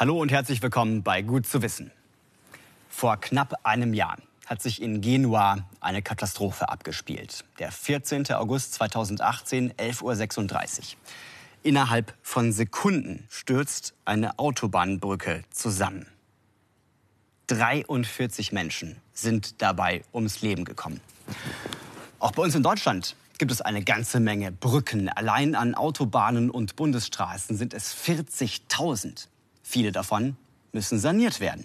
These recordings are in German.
Hallo und herzlich willkommen bei Gut zu wissen. Vor knapp einem Jahr hat sich in Genua eine Katastrophe abgespielt. Der 14. August 2018, 11.36 Uhr. Innerhalb von Sekunden stürzt eine Autobahnbrücke zusammen. 43 Menschen sind dabei ums Leben gekommen. Auch bei uns in Deutschland gibt es eine ganze Menge Brücken. Allein an Autobahnen und Bundesstraßen sind es 40.000. Viele davon müssen saniert werden.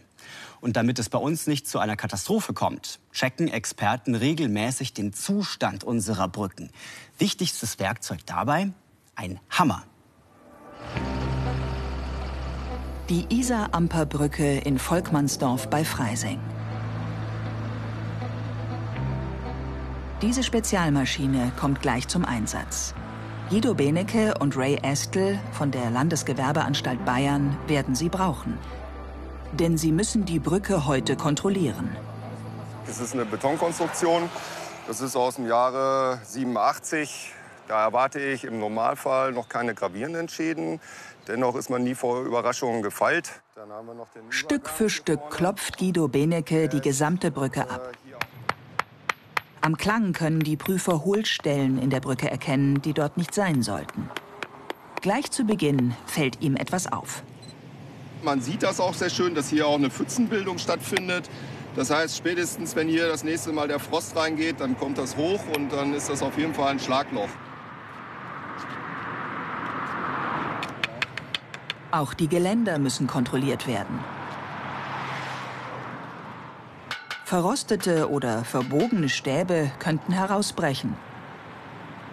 Und damit es bei uns nicht zu einer Katastrophe kommt, checken Experten regelmäßig den Zustand unserer Brücken. Wichtigstes Werkzeug dabei? Ein Hammer. Die Isar-Amper-Brücke in Volkmannsdorf bei Freising. Diese Spezialmaschine kommt gleich zum Einsatz. Guido Benecke und Ray Estel von der Landesgewerbeanstalt Bayern werden sie brauchen. Denn sie müssen die Brücke heute kontrollieren. Das ist eine Betonkonstruktion. Das ist aus dem Jahre 87. Da erwarte ich im Normalfall noch keine gravierenden Schäden. Dennoch ist man nie vor Überraschungen gefeilt. Stück für Stück klopft Guido Benecke die gesamte Brücke ab. Am Klang können die Prüfer Hohlstellen in der Brücke erkennen, die dort nicht sein sollten. Gleich zu Beginn fällt ihm etwas auf. Man sieht das auch sehr schön, dass hier auch eine Pfützenbildung stattfindet. Das heißt, spätestens wenn hier das nächste Mal der Frost reingeht, dann kommt das hoch und dann ist das auf jeden Fall ein Schlagloch. Auch die Geländer müssen kontrolliert werden. Verrostete oder verbogene Stäbe könnten herausbrechen.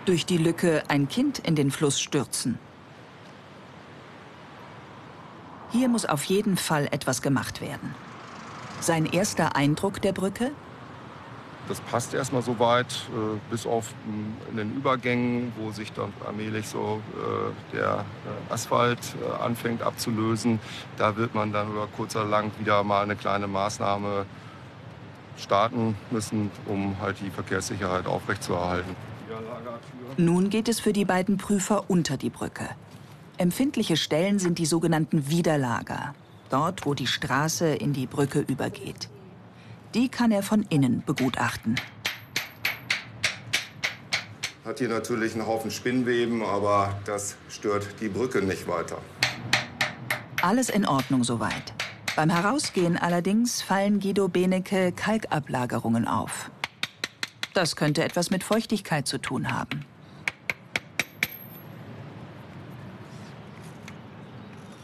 Durch die Lücke ein Kind in den Fluss stürzen. Hier muss auf jeden Fall etwas gemacht werden. Sein erster Eindruck der Brücke? Das passt erstmal so weit, äh, bis auf in den Übergängen, wo sich dann allmählich so äh, der äh, Asphalt anfängt abzulösen. Da wird man dann über kurz oder lang wieder mal eine kleine Maßnahme starten müssen, um halt die Verkehrssicherheit aufrechtzuerhalten. Nun geht es für die beiden Prüfer unter die Brücke. Empfindliche Stellen sind die sogenannten Widerlager, dort wo die Straße in die Brücke übergeht. Die kann er von innen begutachten. Hat hier natürlich einen Haufen Spinnweben, aber das stört die Brücke nicht weiter. Alles in Ordnung soweit. Beim Herausgehen allerdings fallen Guido Benecke Kalkablagerungen auf. Das könnte etwas mit Feuchtigkeit zu tun haben.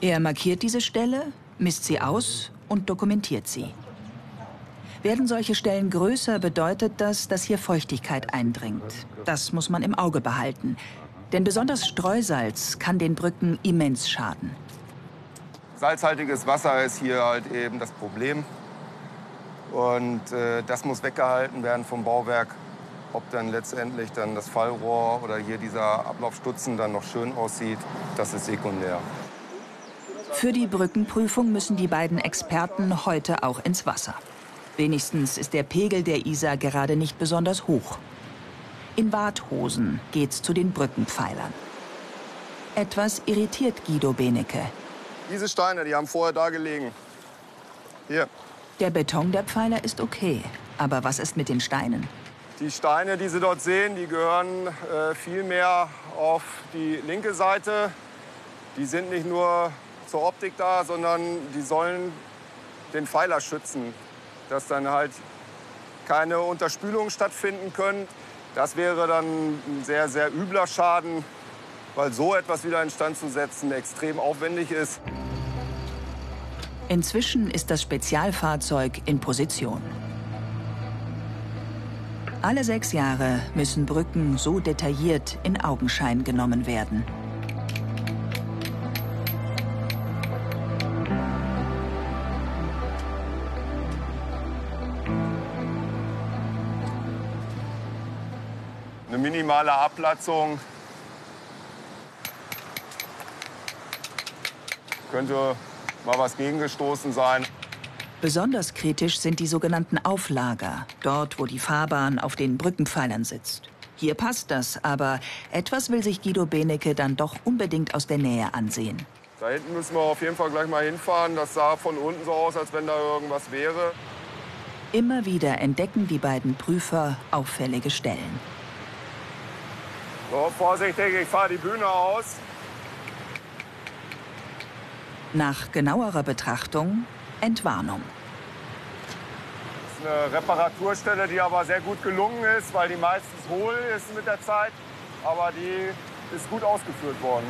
Er markiert diese Stelle, misst sie aus und dokumentiert sie. Werden solche Stellen größer, bedeutet das, dass hier Feuchtigkeit eindringt. Das muss man im Auge behalten. Denn besonders Streusalz kann den Brücken immens schaden. Salzhaltiges Wasser ist hier halt eben das Problem. Und äh, das muss weggehalten werden vom Bauwerk. Ob dann letztendlich dann das Fallrohr oder hier dieser Ablaufstutzen dann noch schön aussieht, das ist sekundär. Für die Brückenprüfung müssen die beiden Experten heute auch ins Wasser. Wenigstens ist der Pegel der Isar gerade nicht besonders hoch. In Warthosen geht's zu den Brückenpfeilern. Etwas irritiert Guido Benecke. Diese Steine, die haben vorher da gelegen. Hier. Der Beton der Pfeiler ist okay. Aber was ist mit den Steinen? Die Steine, die Sie dort sehen, die gehören äh, viel mehr auf die linke Seite. Die sind nicht nur zur Optik da, sondern die sollen den Pfeiler schützen, dass dann halt keine Unterspülungen stattfinden können. Das wäre dann ein sehr, sehr übler Schaden weil so etwas wieder instand zu setzen extrem aufwendig ist. Inzwischen ist das Spezialfahrzeug in Position. Alle sechs Jahre müssen Brücken so detailliert in Augenschein genommen werden. Eine minimale Ablatzung könnte mal was gegengestoßen sein. Besonders kritisch sind die sogenannten Auflager, dort wo die Fahrbahn auf den Brückenpfeilern sitzt. Hier passt das, aber etwas will sich Guido Benecke dann doch unbedingt aus der Nähe ansehen. Da hinten müssen wir auf jeden Fall gleich mal hinfahren. Das sah von unten so aus, als wenn da irgendwas wäre. Immer wieder entdecken die beiden Prüfer auffällige Stellen. So, vorsichtig, ich fahre die Bühne aus. Nach genauerer Betrachtung Entwarnung. Das ist eine Reparaturstelle, die aber sehr gut gelungen ist, weil die meistens hohl ist mit der Zeit. Aber die ist gut ausgeführt worden.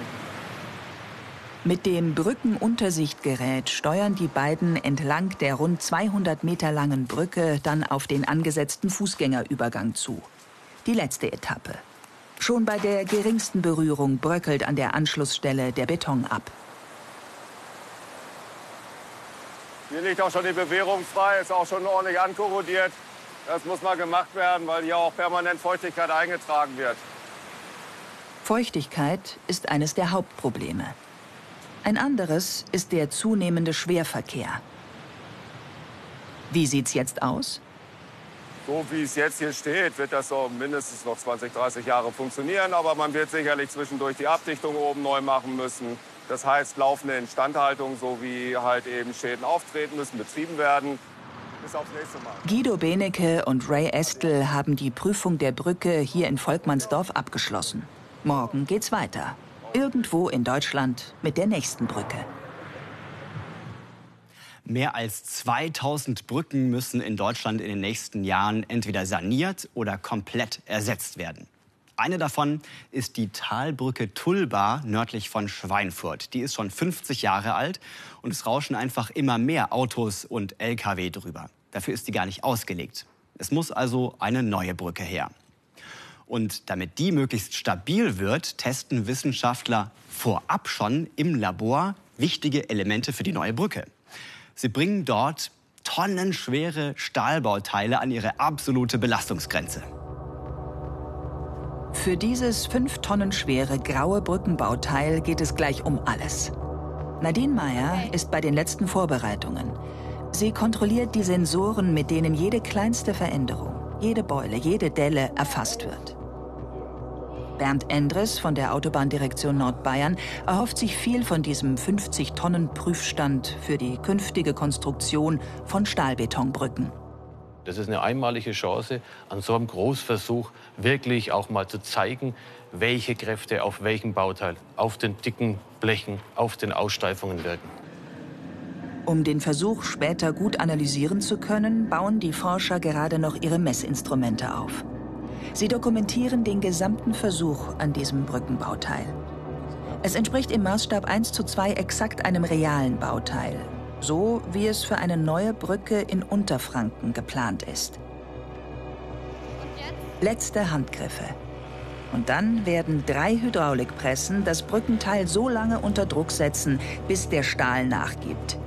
Mit dem Brückenuntersichtgerät steuern die beiden entlang der rund 200 Meter langen Brücke dann auf den angesetzten Fußgängerübergang zu. Die letzte Etappe. Schon bei der geringsten Berührung bröckelt an der Anschlussstelle der Beton ab. Hier liegt auch schon die Bewährung frei, ist auch schon ordentlich ankorrodiert. Das muss mal gemacht werden, weil hier auch permanent Feuchtigkeit eingetragen wird. Feuchtigkeit ist eines der Hauptprobleme. Ein anderes ist der zunehmende Schwerverkehr. Wie sieht's jetzt aus? So wie es jetzt hier steht, wird das so mindestens noch 20, 30 Jahre funktionieren. Aber man wird sicherlich zwischendurch die Abdichtung oben neu machen müssen. Das heißt, laufende Instandhaltung, so wie halt eben Schäden auftreten müssen, betrieben werden. Bis aufs nächste Mal. Guido Benecke und Ray Estel haben die Prüfung der Brücke hier in Volkmannsdorf abgeschlossen. Morgen geht's weiter. Irgendwo in Deutschland mit der nächsten Brücke. Mehr als 2000 Brücken müssen in Deutschland in den nächsten Jahren entweder saniert oder komplett ersetzt werden. Eine davon ist die Talbrücke Tulba nördlich von Schweinfurt. Die ist schon 50 Jahre alt und es rauschen einfach immer mehr Autos und Lkw drüber. Dafür ist die gar nicht ausgelegt. Es muss also eine neue Brücke her. Und damit die möglichst stabil wird, testen Wissenschaftler vorab schon im Labor wichtige Elemente für die neue Brücke. Sie bringen dort tonnenschwere Stahlbauteile an ihre absolute Belastungsgrenze. Für dieses fünf Tonnen schwere graue Brückenbauteil geht es gleich um alles. Nadine Meyer ist bei den letzten Vorbereitungen. Sie kontrolliert die Sensoren, mit denen jede kleinste Veränderung, jede Beule, jede Delle erfasst wird. Bernd Endres von der Autobahndirektion Nordbayern erhofft sich viel von diesem 50-Tonnen-Prüfstand für die künftige Konstruktion von Stahlbetonbrücken. Das ist eine einmalige Chance, an so einem Großversuch wirklich auch mal zu zeigen, welche Kräfte auf welchem Bauteil, auf den dicken Blechen, auf den Aussteifungen wirken. Um den Versuch später gut analysieren zu können, bauen die Forscher gerade noch ihre Messinstrumente auf. Sie dokumentieren den gesamten Versuch an diesem Brückenbauteil. Es entspricht im Maßstab 1 zu 2 exakt einem realen Bauteil, so wie es für eine neue Brücke in Unterfranken geplant ist. Letzte Handgriffe. Und dann werden drei Hydraulikpressen das Brückenteil so lange unter Druck setzen, bis der Stahl nachgibt.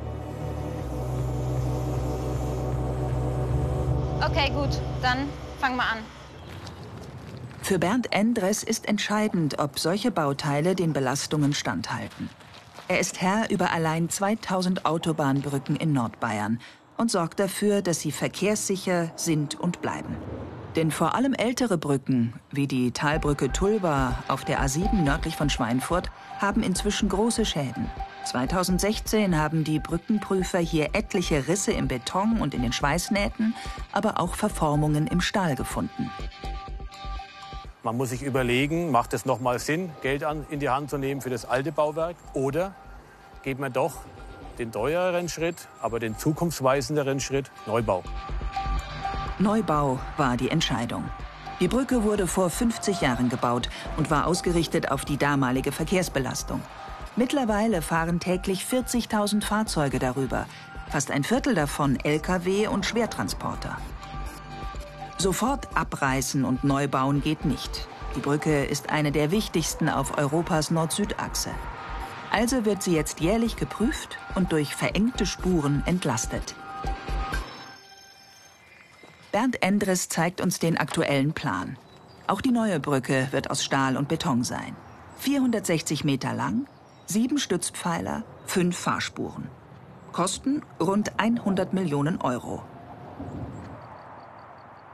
Okay, gut, dann fangen wir an. Für Bernd Endres ist entscheidend, ob solche Bauteile den Belastungen standhalten. Er ist Herr über allein 2000 Autobahnbrücken in Nordbayern und sorgt dafür, dass sie verkehrssicher sind und bleiben. Denn vor allem ältere Brücken, wie die Talbrücke Tulba auf der A7 nördlich von Schweinfurt, haben inzwischen große Schäden. 2016 haben die Brückenprüfer hier etliche Risse im Beton und in den Schweißnähten, aber auch Verformungen im Stahl gefunden. Man muss sich überlegen, macht es nochmal Sinn, Geld an, in die Hand zu nehmen für das alte Bauwerk? Oder geht man doch den teureren Schritt, aber den zukunftsweisenderen Schritt, Neubau? Neubau war die Entscheidung. Die Brücke wurde vor 50 Jahren gebaut und war ausgerichtet auf die damalige Verkehrsbelastung. Mittlerweile fahren täglich 40.000 Fahrzeuge darüber, fast ein Viertel davon Lkw und Schwertransporter. Sofort abreißen und neu bauen geht nicht. Die Brücke ist eine der wichtigsten auf Europas Nord-Süd-Achse. Also wird sie jetzt jährlich geprüft und durch verengte Spuren entlastet. Bernd Endres zeigt uns den aktuellen Plan. Auch die neue Brücke wird aus Stahl und Beton sein. 460 Meter lang, sieben Stützpfeiler, fünf Fahrspuren. Kosten rund 100 Millionen Euro.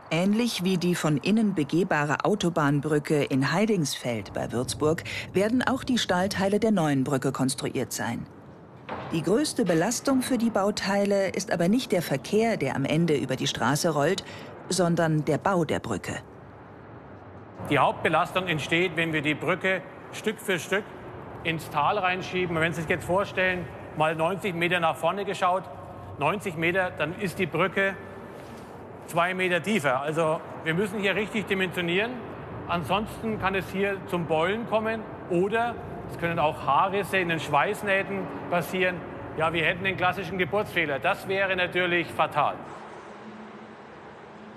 Ähnlich wie die von innen begehbare Autobahnbrücke in Heidingsfeld bei Würzburg werden auch die Stahlteile der neuen Brücke konstruiert sein. Die größte Belastung für die Bauteile ist aber nicht der Verkehr, der am Ende über die Straße rollt, sondern der Bau der Brücke. Die Hauptbelastung entsteht, wenn wir die Brücke Stück für Stück ins Tal reinschieben. wenn Sie sich jetzt vorstellen, mal 90 Meter nach vorne geschaut, 90 Meter, dann ist die Brücke zwei Meter tiefer. Also wir müssen hier richtig dimensionieren. Ansonsten kann es hier zum Beulen kommen oder es können auch Haarrisse in den Schweißnähten passieren. Ja, wir hätten den klassischen Geburtsfehler. Das wäre natürlich fatal.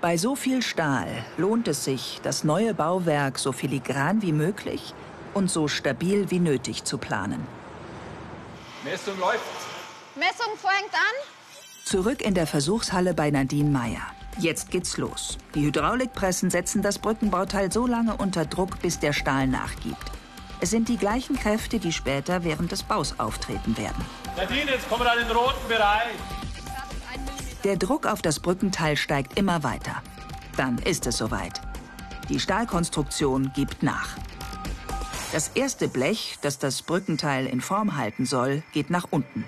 Bei so viel Stahl lohnt es sich, das neue Bauwerk so filigran wie möglich und so stabil wie nötig zu planen. Messung läuft. Messung fängt an. Zurück in der Versuchshalle bei Nadine Meyer. Jetzt geht's los. Die Hydraulikpressen setzen das Brückenbauteil so lange unter Druck, bis der Stahl nachgibt. Es sind die gleichen Kräfte, die später während des Baus auftreten werden. Nadine, jetzt kommen wir an den roten Bereich. Der Druck auf das Brückenteil steigt immer weiter. Dann ist es soweit. Die Stahlkonstruktion gibt nach. Das erste Blech, das das Brückenteil in Form halten soll, geht nach unten.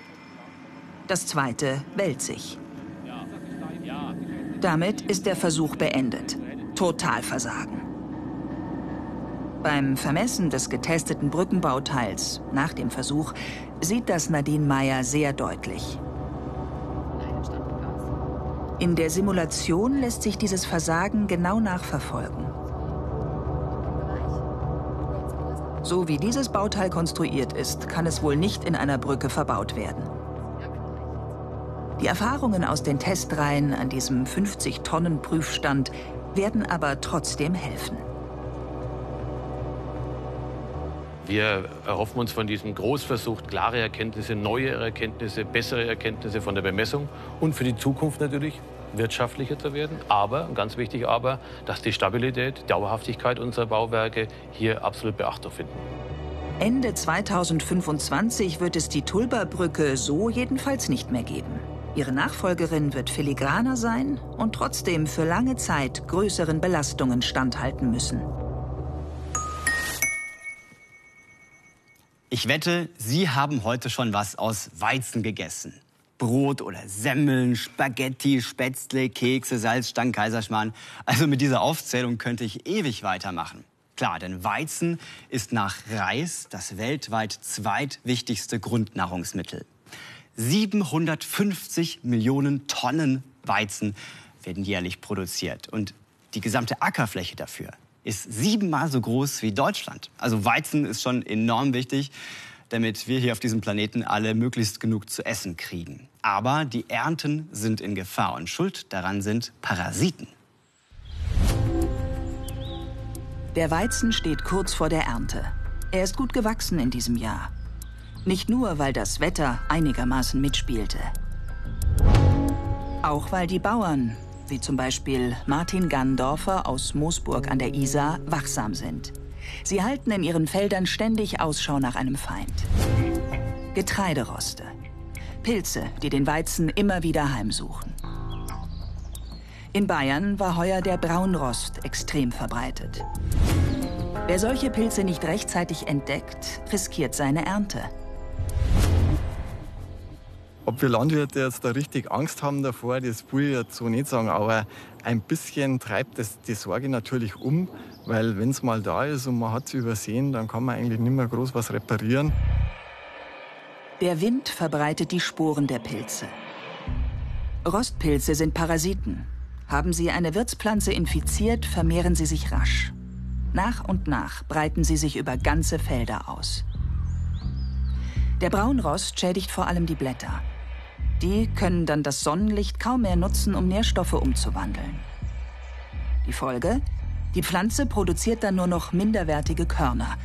Das zweite wellt sich. Damit ist der Versuch beendet. Totalversagen. Beim Vermessen des getesteten Brückenbauteils nach dem Versuch sieht das Nadine Meyer sehr deutlich. In der Simulation lässt sich dieses Versagen genau nachverfolgen. So wie dieses Bauteil konstruiert ist, kann es wohl nicht in einer Brücke verbaut werden. Die Erfahrungen aus den Testreihen an diesem 50-Tonnen-Prüfstand werden aber trotzdem helfen. Wir erhoffen uns von diesem Großversuch klare Erkenntnisse, neue Erkenntnisse, bessere Erkenntnisse von der Bemessung und für die Zukunft natürlich wirtschaftlicher zu werden. Aber, ganz wichtig aber, dass die Stabilität, Dauerhaftigkeit unserer Bauwerke hier absolut Beachtung finden. Ende 2025 wird es die Tulba-Brücke so jedenfalls nicht mehr geben. Ihre Nachfolgerin wird filigraner sein und trotzdem für lange Zeit größeren Belastungen standhalten müssen. Ich wette, Sie haben heute schon was aus Weizen gegessen. Brot oder Semmeln, Spaghetti, Spätzle, Kekse, Salzstangen, Kaiserschmarrn. Also mit dieser Aufzählung könnte ich ewig weitermachen. Klar, denn Weizen ist nach Reis das weltweit zweitwichtigste Grundnahrungsmittel. 750 Millionen Tonnen Weizen werden jährlich produziert. Und die gesamte Ackerfläche dafür ist siebenmal so groß wie Deutschland. Also Weizen ist schon enorm wichtig, damit wir hier auf diesem Planeten alle möglichst genug zu essen kriegen. Aber die Ernten sind in Gefahr und schuld daran sind Parasiten. Der Weizen steht kurz vor der Ernte. Er ist gut gewachsen in diesem Jahr. Nicht nur, weil das Wetter einigermaßen mitspielte. Auch weil die Bauern, wie zum Beispiel Martin Ganndorfer aus Moosburg an der Isar, wachsam sind. Sie halten in ihren Feldern ständig Ausschau nach einem Feind. Getreideroste. Pilze, die den Weizen immer wieder heimsuchen. In Bayern war heuer der Braunrost extrem verbreitet. Wer solche Pilze nicht rechtzeitig entdeckt, riskiert seine Ernte. Ob wir Landwirte jetzt da richtig Angst haben davor, das will ich jetzt so nicht sagen, aber ein bisschen treibt das die Sorge natürlich um, weil wenn es mal da ist und man hat es übersehen, dann kann man eigentlich nicht mehr groß was reparieren. Der Wind verbreitet die Sporen der Pilze. Rostpilze sind Parasiten. Haben sie eine Wirtspflanze infiziert, vermehren sie sich rasch. Nach und nach breiten sie sich über ganze Felder aus. Der Braunrost schädigt vor allem die Blätter. Die können dann das Sonnenlicht kaum mehr nutzen, um Nährstoffe umzuwandeln. Die Folge? Die Pflanze produziert dann nur noch minderwertige Körner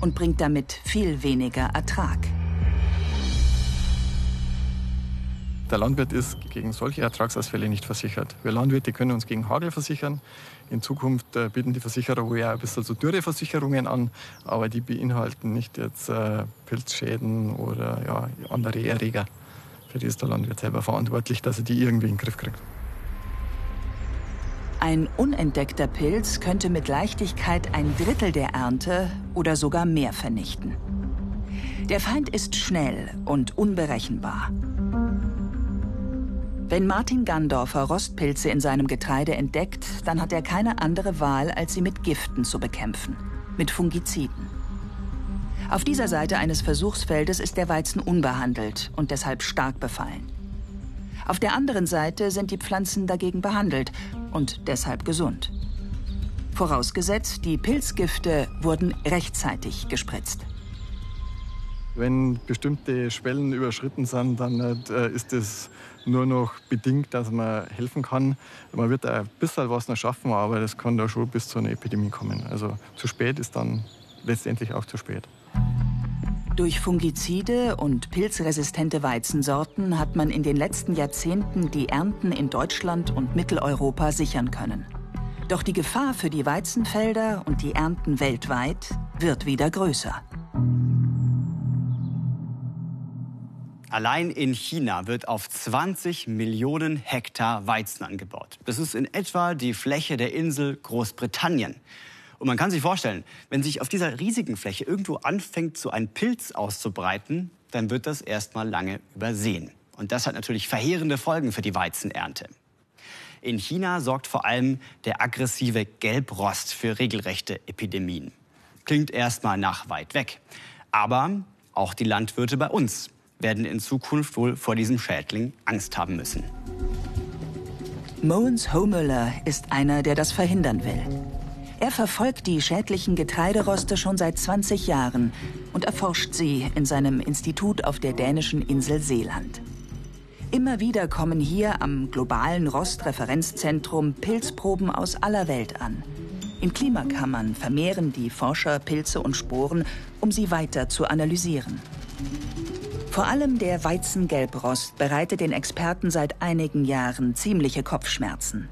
und bringt damit viel weniger Ertrag. Der Landwirt ist gegen solche Ertragsausfälle nicht versichert. Wir Landwirte können uns gegen Hagel versichern. In Zukunft äh, bieten die Versicherer wohl ein bisschen so Dürreversicherungen an, aber die beinhalten nicht jetzt äh, Pilzschäden oder ja, andere Erreger. Für die ist der Landwirt selber verantwortlich, dass er die irgendwie in den Griff kriegt. Ein unentdeckter Pilz könnte mit Leichtigkeit ein Drittel der Ernte oder sogar mehr vernichten. Der Feind ist schnell und unberechenbar. Wenn Martin Gandorfer Rostpilze in seinem Getreide entdeckt, dann hat er keine andere Wahl, als sie mit Giften zu bekämpfen, mit Fungiziden. Auf dieser Seite eines Versuchsfeldes ist der Weizen unbehandelt und deshalb stark befallen. Auf der anderen Seite sind die Pflanzen dagegen behandelt und deshalb gesund. Vorausgesetzt, die Pilzgifte wurden rechtzeitig gespritzt. Wenn bestimmte Schwellen überschritten sind, dann äh, ist es nur noch bedingt, dass man helfen kann. Man wird ein bisschen was noch schaffen, aber das kann da schon bis zu einer Epidemie kommen. Also zu spät ist dann letztendlich auch zu spät. Durch Fungizide und pilzresistente Weizensorten hat man in den letzten Jahrzehnten die Ernten in Deutschland und Mitteleuropa sichern können. Doch die Gefahr für die Weizenfelder und die Ernten weltweit wird wieder größer. Allein in China wird auf 20 Millionen Hektar Weizen angebaut. Das ist in etwa die Fläche der Insel Großbritannien. Und man kann sich vorstellen, wenn sich auf dieser riesigen Fläche irgendwo anfängt, so ein Pilz auszubreiten, dann wird das erstmal lange übersehen. Und das hat natürlich verheerende Folgen für die Weizenernte. In China sorgt vor allem der aggressive Gelbrost für regelrechte Epidemien. Klingt erstmal nach weit weg. Aber auch die Landwirte bei uns werden in Zukunft wohl vor diesem Schädling Angst haben müssen. Moens Homöller ist einer, der das verhindern will. Er verfolgt die schädlichen Getreideroste schon seit 20 Jahren und erforscht sie in seinem Institut auf der dänischen Insel Seeland. Immer wieder kommen hier am globalen Rostreferenzzentrum Pilzproben aus aller Welt an. In Klimakammern vermehren die Forscher Pilze und Sporen, um sie weiter zu analysieren. Vor allem der Weizengelbrost bereitet den Experten seit einigen Jahren ziemliche Kopfschmerzen.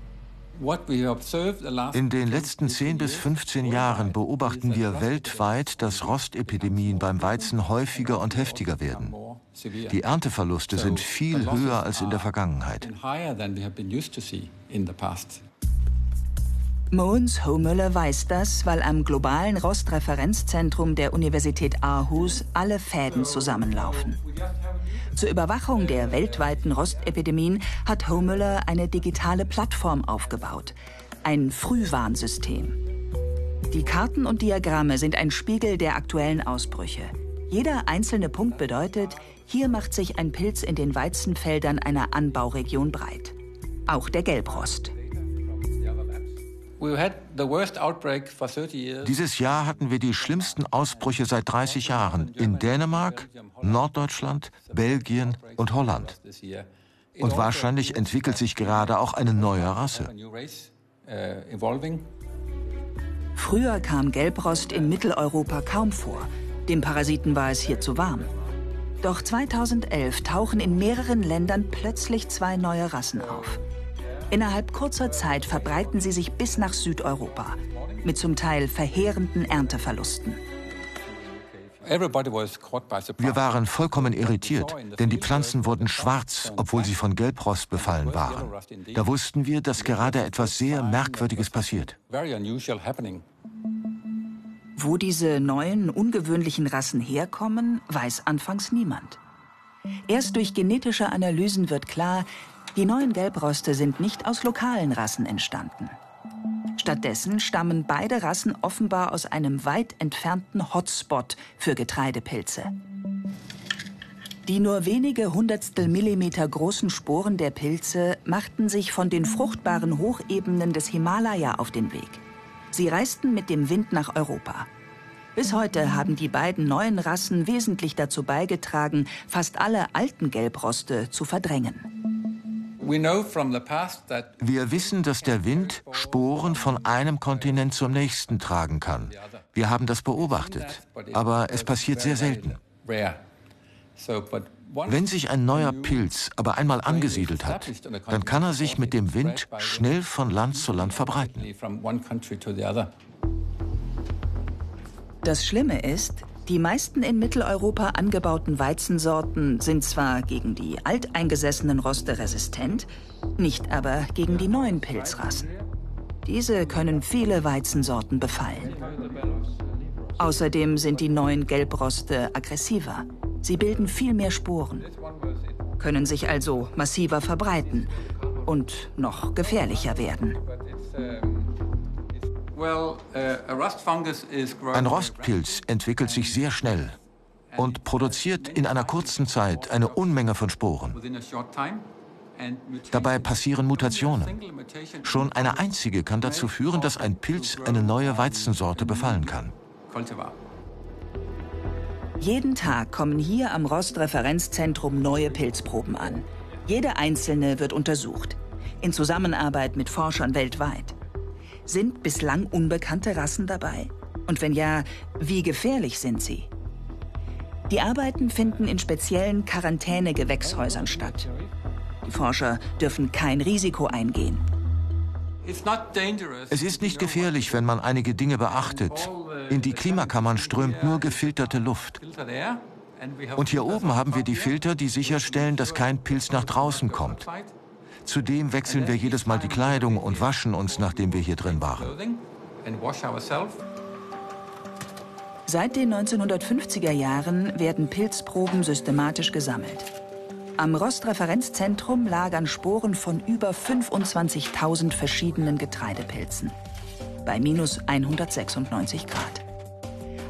In den letzten 10 bis 15 Jahren beobachten wir weltweit, dass Rostepidemien beim Weizen häufiger und heftiger werden. Die Ernteverluste sind viel höher als in der Vergangenheit. Moens Homöller weiß das, weil am globalen Rostreferenzzentrum der Universität Aarhus alle Fäden zusammenlaufen. Zur Überwachung der weltweiten Rostepidemien hat Homöller eine digitale Plattform aufgebaut. Ein Frühwarnsystem. Die Karten und Diagramme sind ein Spiegel der aktuellen Ausbrüche. Jeder einzelne Punkt bedeutet, hier macht sich ein Pilz in den Weizenfeldern einer Anbauregion breit. Auch der Gelbrost. Dieses Jahr hatten wir die schlimmsten Ausbrüche seit 30 Jahren in Dänemark, Norddeutschland, Belgien und Holland. Und wahrscheinlich entwickelt sich gerade auch eine neue Rasse. Früher kam Gelbrost in Mitteleuropa kaum vor. Dem Parasiten war es hier zu warm. Doch 2011 tauchen in mehreren Ländern plötzlich zwei neue Rassen auf. Innerhalb kurzer Zeit verbreiten sie sich bis nach Südeuropa mit zum Teil verheerenden Ernteverlusten. Wir waren vollkommen irritiert, denn die Pflanzen wurden schwarz, obwohl sie von Gelbrost befallen waren. Da wussten wir, dass gerade etwas sehr Merkwürdiges passiert. Wo diese neuen, ungewöhnlichen Rassen herkommen, weiß anfangs niemand. Erst durch genetische Analysen wird klar, die neuen Gelbroste sind nicht aus lokalen Rassen entstanden. Stattdessen stammen beide Rassen offenbar aus einem weit entfernten Hotspot für Getreidepilze. Die nur wenige Hundertstel Millimeter großen Sporen der Pilze machten sich von den fruchtbaren Hochebenen des Himalaya auf den Weg. Sie reisten mit dem Wind nach Europa. Bis heute haben die beiden neuen Rassen wesentlich dazu beigetragen, fast alle alten Gelbroste zu verdrängen. Wir wissen, dass der Wind Sporen von einem Kontinent zum nächsten tragen kann. Wir haben das beobachtet, aber es passiert sehr selten. Wenn sich ein neuer Pilz aber einmal angesiedelt hat, dann kann er sich mit dem Wind schnell von Land zu Land verbreiten. Das Schlimme ist, die meisten in Mitteleuropa angebauten Weizensorten sind zwar gegen die alteingesessenen Roste resistent, nicht aber gegen die neuen Pilzrassen. Diese können viele Weizensorten befallen. Außerdem sind die neuen Gelbroste aggressiver. Sie bilden viel mehr Sporen, können sich also massiver verbreiten und noch gefährlicher werden. Ein Rostpilz entwickelt sich sehr schnell und produziert in einer kurzen Zeit eine Unmenge von Sporen. Dabei passieren Mutationen. Schon eine einzige kann dazu führen, dass ein Pilz eine neue Weizensorte befallen kann. Jeden Tag kommen hier am Rost-Referenzzentrum neue Pilzproben an. Jede einzelne wird untersucht, in Zusammenarbeit mit Forschern weltweit. Sind bislang unbekannte Rassen dabei? Und wenn ja, wie gefährlich sind sie? Die Arbeiten finden in speziellen Quarantäne-Gewächshäusern statt. Die Forscher dürfen kein Risiko eingehen. Es ist nicht gefährlich, wenn man einige Dinge beachtet. In die Klimakammern strömt nur gefilterte Luft. Und hier oben haben wir die Filter, die sicherstellen, dass kein Pilz nach draußen kommt. Zudem wechseln wir jedes Mal die Kleidung und waschen uns, nachdem wir hier drin waren. Seit den 1950er Jahren werden Pilzproben systematisch gesammelt. Am Rost-Referenzzentrum lagern Sporen von über 25.000 verschiedenen Getreidepilzen. Bei minus 196 Grad.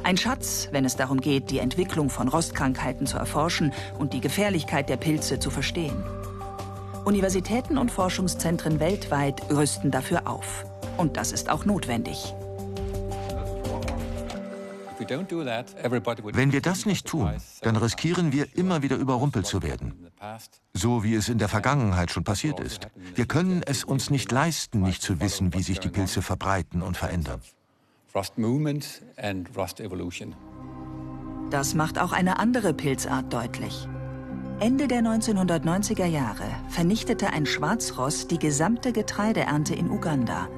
Ein Schatz, wenn es darum geht, die Entwicklung von Rostkrankheiten zu erforschen und die Gefährlichkeit der Pilze zu verstehen. Universitäten und Forschungszentren weltweit rüsten dafür auf. Und das ist auch notwendig. Wenn wir das nicht tun, dann riskieren wir immer wieder überrumpelt zu werden. So wie es in der Vergangenheit schon passiert ist. Wir können es uns nicht leisten, nicht zu wissen, wie sich die Pilze verbreiten und verändern. Das macht auch eine andere Pilzart deutlich. Ende der 1990er Jahre vernichtete ein Schwarzross die gesamte Getreideernte in Uganda.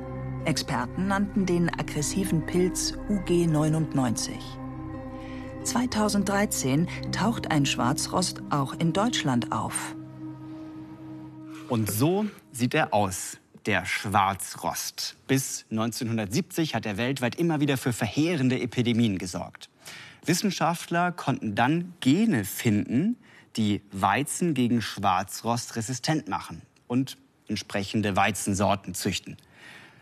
Experten nannten den aggressiven Pilz UG99. 2013 taucht ein Schwarzrost auch in Deutschland auf. Und so sieht er aus, der Schwarzrost. Bis 1970 hat er weltweit immer wieder für verheerende Epidemien gesorgt. Wissenschaftler konnten dann Gene finden, die Weizen gegen Schwarzrost resistent machen und entsprechende Weizensorten züchten.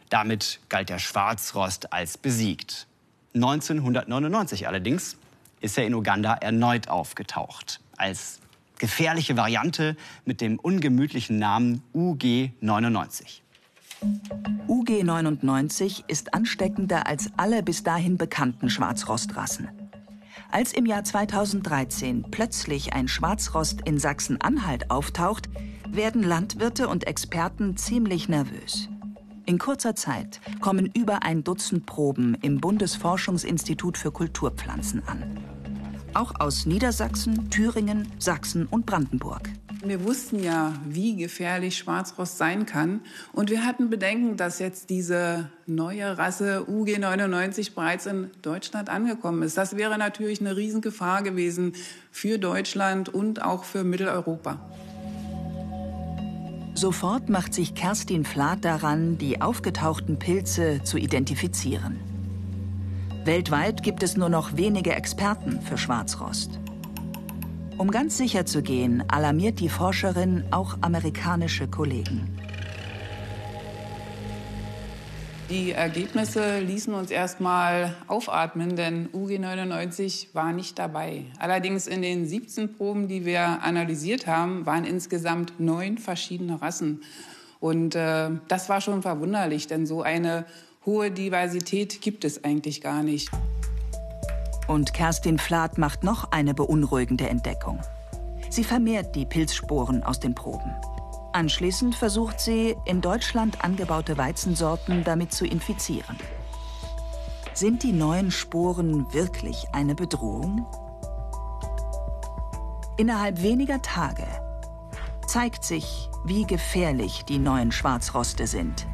Damit galt der Schwarzrost als besiegt. 1999 allerdings ist er in Uganda erneut aufgetaucht. Als gefährliche Variante mit dem ungemütlichen Namen UG99. UG99 ist ansteckender als alle bis dahin bekannten Schwarzrostrassen. Als im Jahr 2013 plötzlich ein Schwarzrost in Sachsen-Anhalt auftaucht, werden Landwirte und Experten ziemlich nervös. In kurzer Zeit kommen über ein Dutzend Proben im Bundesforschungsinstitut für Kulturpflanzen an. Auch aus Niedersachsen, Thüringen, Sachsen und Brandenburg. Wir wussten ja, wie gefährlich Schwarzrost sein kann. Und wir hatten Bedenken, dass jetzt diese neue Rasse UG99 bereits in Deutschland angekommen ist. Das wäre natürlich eine Riesengefahr gewesen für Deutschland und auch für Mitteleuropa. Sofort macht sich Kerstin Flath daran, die aufgetauchten Pilze zu identifizieren. Weltweit gibt es nur noch wenige Experten für Schwarzrost. Um ganz sicher zu gehen, alarmiert die Forscherin auch amerikanische Kollegen. Die Ergebnisse ließen uns erstmal aufatmen, denn UG99 war nicht dabei. Allerdings in den 17 Proben, die wir analysiert haben, waren insgesamt neun verschiedene Rassen. Und äh, das war schon verwunderlich, denn so eine hohe Diversität gibt es eigentlich gar nicht. Und Kerstin Flath macht noch eine beunruhigende Entdeckung. Sie vermehrt die Pilzsporen aus den Proben. Anschließend versucht sie, in Deutschland angebaute Weizensorten damit zu infizieren. Sind die neuen Sporen wirklich eine Bedrohung? Innerhalb weniger Tage zeigt sich, wie gefährlich die neuen Schwarzroste sind.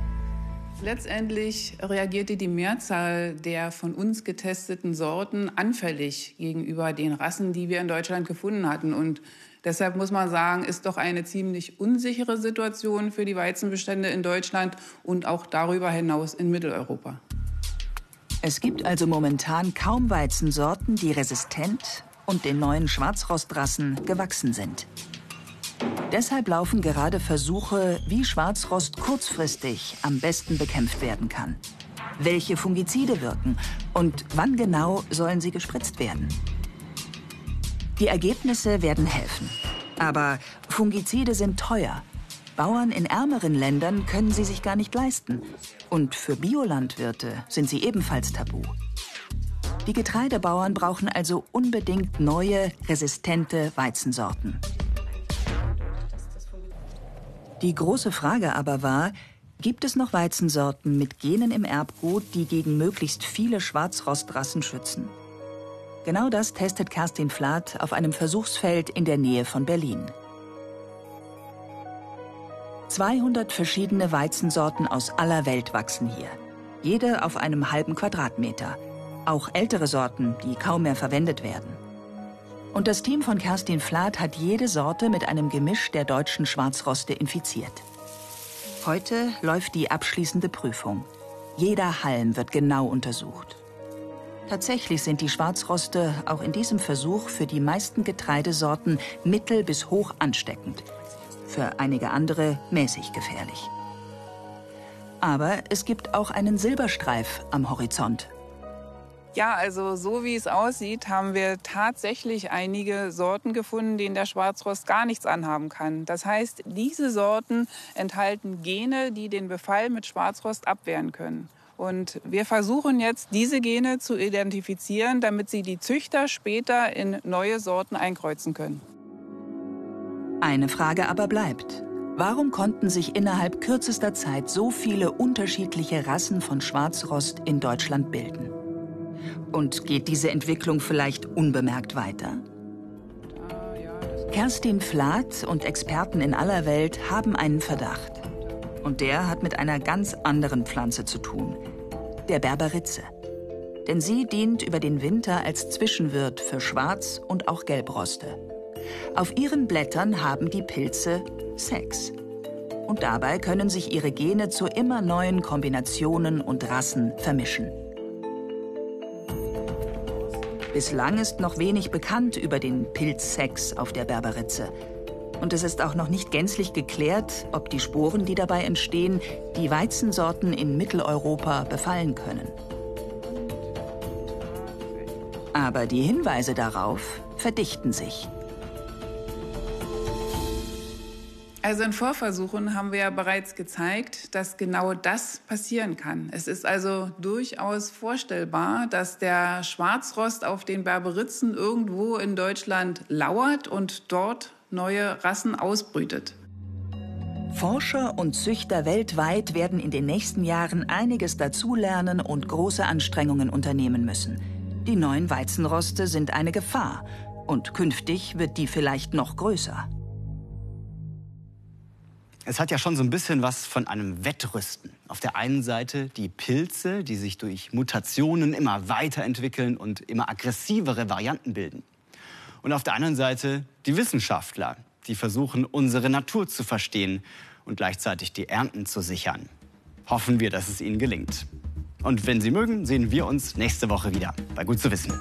Letztendlich reagierte die Mehrzahl der von uns getesteten Sorten anfällig gegenüber den Rassen, die wir in Deutschland gefunden hatten. Und deshalb muss man sagen, ist doch eine ziemlich unsichere Situation für die Weizenbestände in Deutschland und auch darüber hinaus in Mitteleuropa. Es gibt also momentan kaum Weizensorten, die resistent und den neuen Schwarzrostrassen gewachsen sind. Deshalb laufen gerade Versuche, wie Schwarzrost kurzfristig am besten bekämpft werden kann. Welche Fungizide wirken und wann genau sollen sie gespritzt werden? Die Ergebnisse werden helfen. Aber Fungizide sind teuer. Bauern in ärmeren Ländern können sie sich gar nicht leisten. Und für Biolandwirte sind sie ebenfalls tabu. Die Getreidebauern brauchen also unbedingt neue, resistente Weizensorten. Die große Frage aber war, gibt es noch Weizensorten mit Genen im Erbgut, die gegen möglichst viele Schwarzrostrassen schützen? Genau das testet Kerstin Flath auf einem Versuchsfeld in der Nähe von Berlin. 200 verschiedene Weizensorten aus aller Welt wachsen hier. Jede auf einem halben Quadratmeter. Auch ältere Sorten, die kaum mehr verwendet werden. Und das Team von Kerstin Flath hat jede Sorte mit einem Gemisch der deutschen Schwarzroste infiziert. Heute läuft die abschließende Prüfung. Jeder Halm wird genau untersucht. Tatsächlich sind die Schwarzroste auch in diesem Versuch für die meisten Getreidesorten mittel bis hoch ansteckend. Für einige andere mäßig gefährlich. Aber es gibt auch einen Silberstreif am Horizont. Ja, also so wie es aussieht, haben wir tatsächlich einige Sorten gefunden, denen der Schwarzrost gar nichts anhaben kann. Das heißt, diese Sorten enthalten Gene, die den Befall mit Schwarzrost abwehren können. Und wir versuchen jetzt, diese Gene zu identifizieren, damit sie die Züchter später in neue Sorten einkreuzen können. Eine Frage aber bleibt. Warum konnten sich innerhalb kürzester Zeit so viele unterschiedliche Rassen von Schwarzrost in Deutschland bilden? Und geht diese Entwicklung vielleicht unbemerkt weiter? Kerstin Flath und Experten in aller Welt haben einen Verdacht. Und der hat mit einer ganz anderen Pflanze zu tun, der Berberitze. Denn sie dient über den Winter als Zwischenwirt für Schwarz- und auch Gelbroste. Auf ihren Blättern haben die Pilze Sex. Und dabei können sich ihre Gene zu immer neuen Kombinationen und Rassen vermischen. Bislang ist noch wenig bekannt über den Pilzsex auf der Berberitze. Und es ist auch noch nicht gänzlich geklärt, ob die Sporen, die dabei entstehen, die Weizensorten in Mitteleuropa befallen können. Aber die Hinweise darauf verdichten sich. Also in Vorversuchen haben wir ja bereits gezeigt, dass genau das passieren kann. Es ist also durchaus vorstellbar, dass der Schwarzrost auf den Berberitzen irgendwo in Deutschland lauert und dort neue Rassen ausbrütet. Forscher und Züchter weltweit werden in den nächsten Jahren einiges dazulernen und große Anstrengungen unternehmen müssen. Die neuen Weizenroste sind eine Gefahr und künftig wird die vielleicht noch größer. Es hat ja schon so ein bisschen was von einem Wettrüsten. Auf der einen Seite die Pilze, die sich durch Mutationen immer weiterentwickeln und immer aggressivere Varianten bilden. Und auf der anderen Seite die Wissenschaftler, die versuchen, unsere Natur zu verstehen und gleichzeitig die Ernten zu sichern. Hoffen wir, dass es ihnen gelingt. Und wenn Sie mögen, sehen wir uns nächste Woche wieder bei Gut zu wissen.